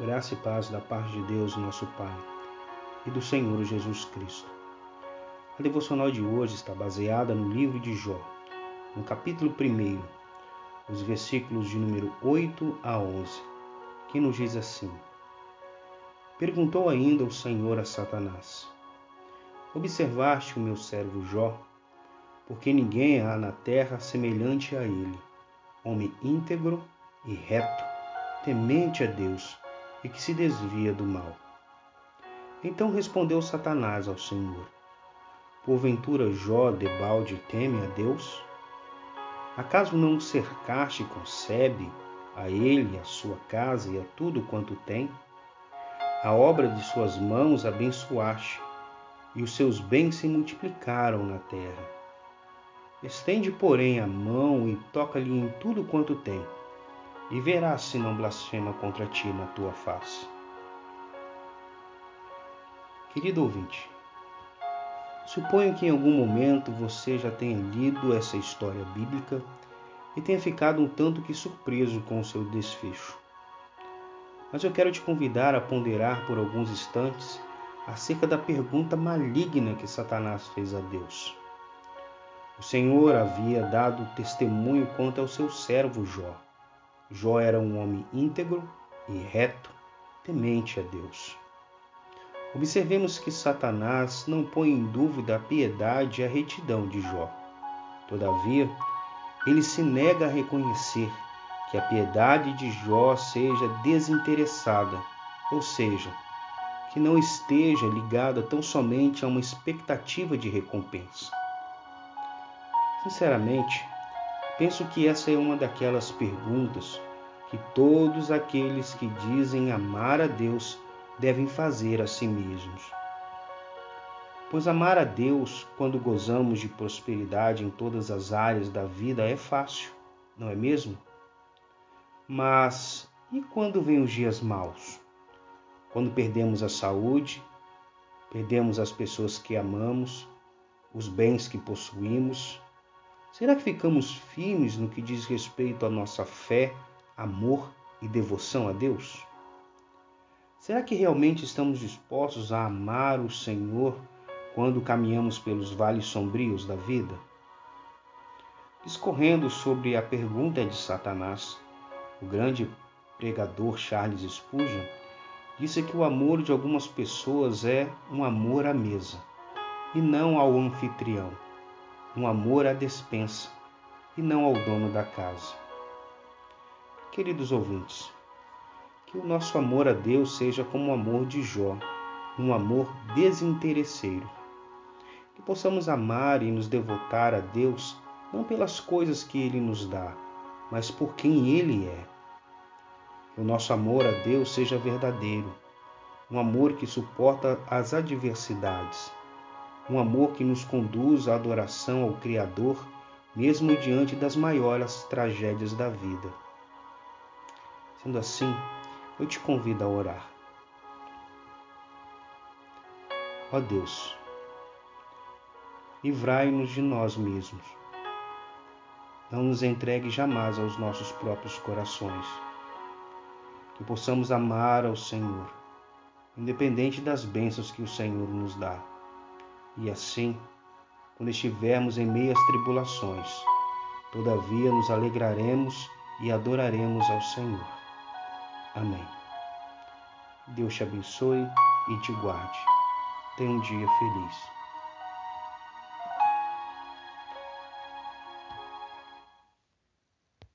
Graça e paz da parte de Deus, nosso Pai, e do Senhor Jesus Cristo. A devocional de hoje está baseada no livro de Jó, no capítulo 1, os versículos de número 8 a 11, que nos diz assim: Perguntou ainda o Senhor a Satanás: Observaste o meu servo Jó? Porque ninguém há na terra semelhante a ele, homem íntegro e reto, temente a Deus e que se desvia do mal. Então respondeu Satanás ao Senhor: Porventura Jó debalde teme a Deus? Acaso não o cercaste e concebe a ele, a sua casa e a tudo quanto tem? A obra de suas mãos abençoaste, e os seus bens se multiplicaram na terra. Estende, porém, a mão e toca-lhe em tudo quanto tem e verás se não blasfema contra ti na tua face. Querido ouvinte, suponho que em algum momento você já tenha lido essa história bíblica e tenha ficado um tanto que surpreso com o seu desfecho. Mas eu quero te convidar a ponderar por alguns instantes acerca da pergunta maligna que Satanás fez a Deus. O Senhor havia dado testemunho quanto ao seu servo Jó Jó era um homem íntegro e reto, temente a Deus. Observemos que Satanás não põe em dúvida a piedade e a retidão de Jó. Todavia, ele se nega a reconhecer que a piedade de Jó seja desinteressada, ou seja, que não esteja ligada tão somente a uma expectativa de recompensa. Sinceramente, Penso que essa é uma daquelas perguntas que todos aqueles que dizem amar a Deus devem fazer a si mesmos. Pois amar a Deus quando gozamos de prosperidade em todas as áreas da vida é fácil, não é mesmo? Mas e quando vêm os dias maus? Quando perdemos a saúde, perdemos as pessoas que amamos, os bens que possuímos, Será que ficamos firmes no que diz respeito à nossa fé, amor e devoção a Deus? Será que realmente estamos dispostos a amar o Senhor quando caminhamos pelos vales sombrios da vida? Discorrendo sobre a pergunta de Satanás, o grande pregador Charles Spurgeon disse que o amor de algumas pessoas é um amor à mesa e não ao anfitrião um amor à despensa e não ao dono da casa. Queridos ouvintes, que o nosso amor a Deus seja como o amor de Jó, um amor desinteresseiro. Que possamos amar e nos devotar a Deus não pelas coisas que Ele nos dá, mas por quem Ele é. Que o nosso amor a Deus seja verdadeiro, um amor que suporta as adversidades um amor que nos conduz à adoração ao Criador, mesmo diante das maiores tragédias da vida. Sendo assim, eu te convido a orar. Ó Deus, livrai-nos de nós mesmos. Não nos entregue jamais aos nossos próprios corações. Que possamos amar ao Senhor, independente das bênçãos que o Senhor nos dá e assim, quando estivermos em meias tribulações, todavia nos alegraremos e adoraremos ao Senhor. Amém. Deus te abençoe e te guarde. Tenha um dia feliz.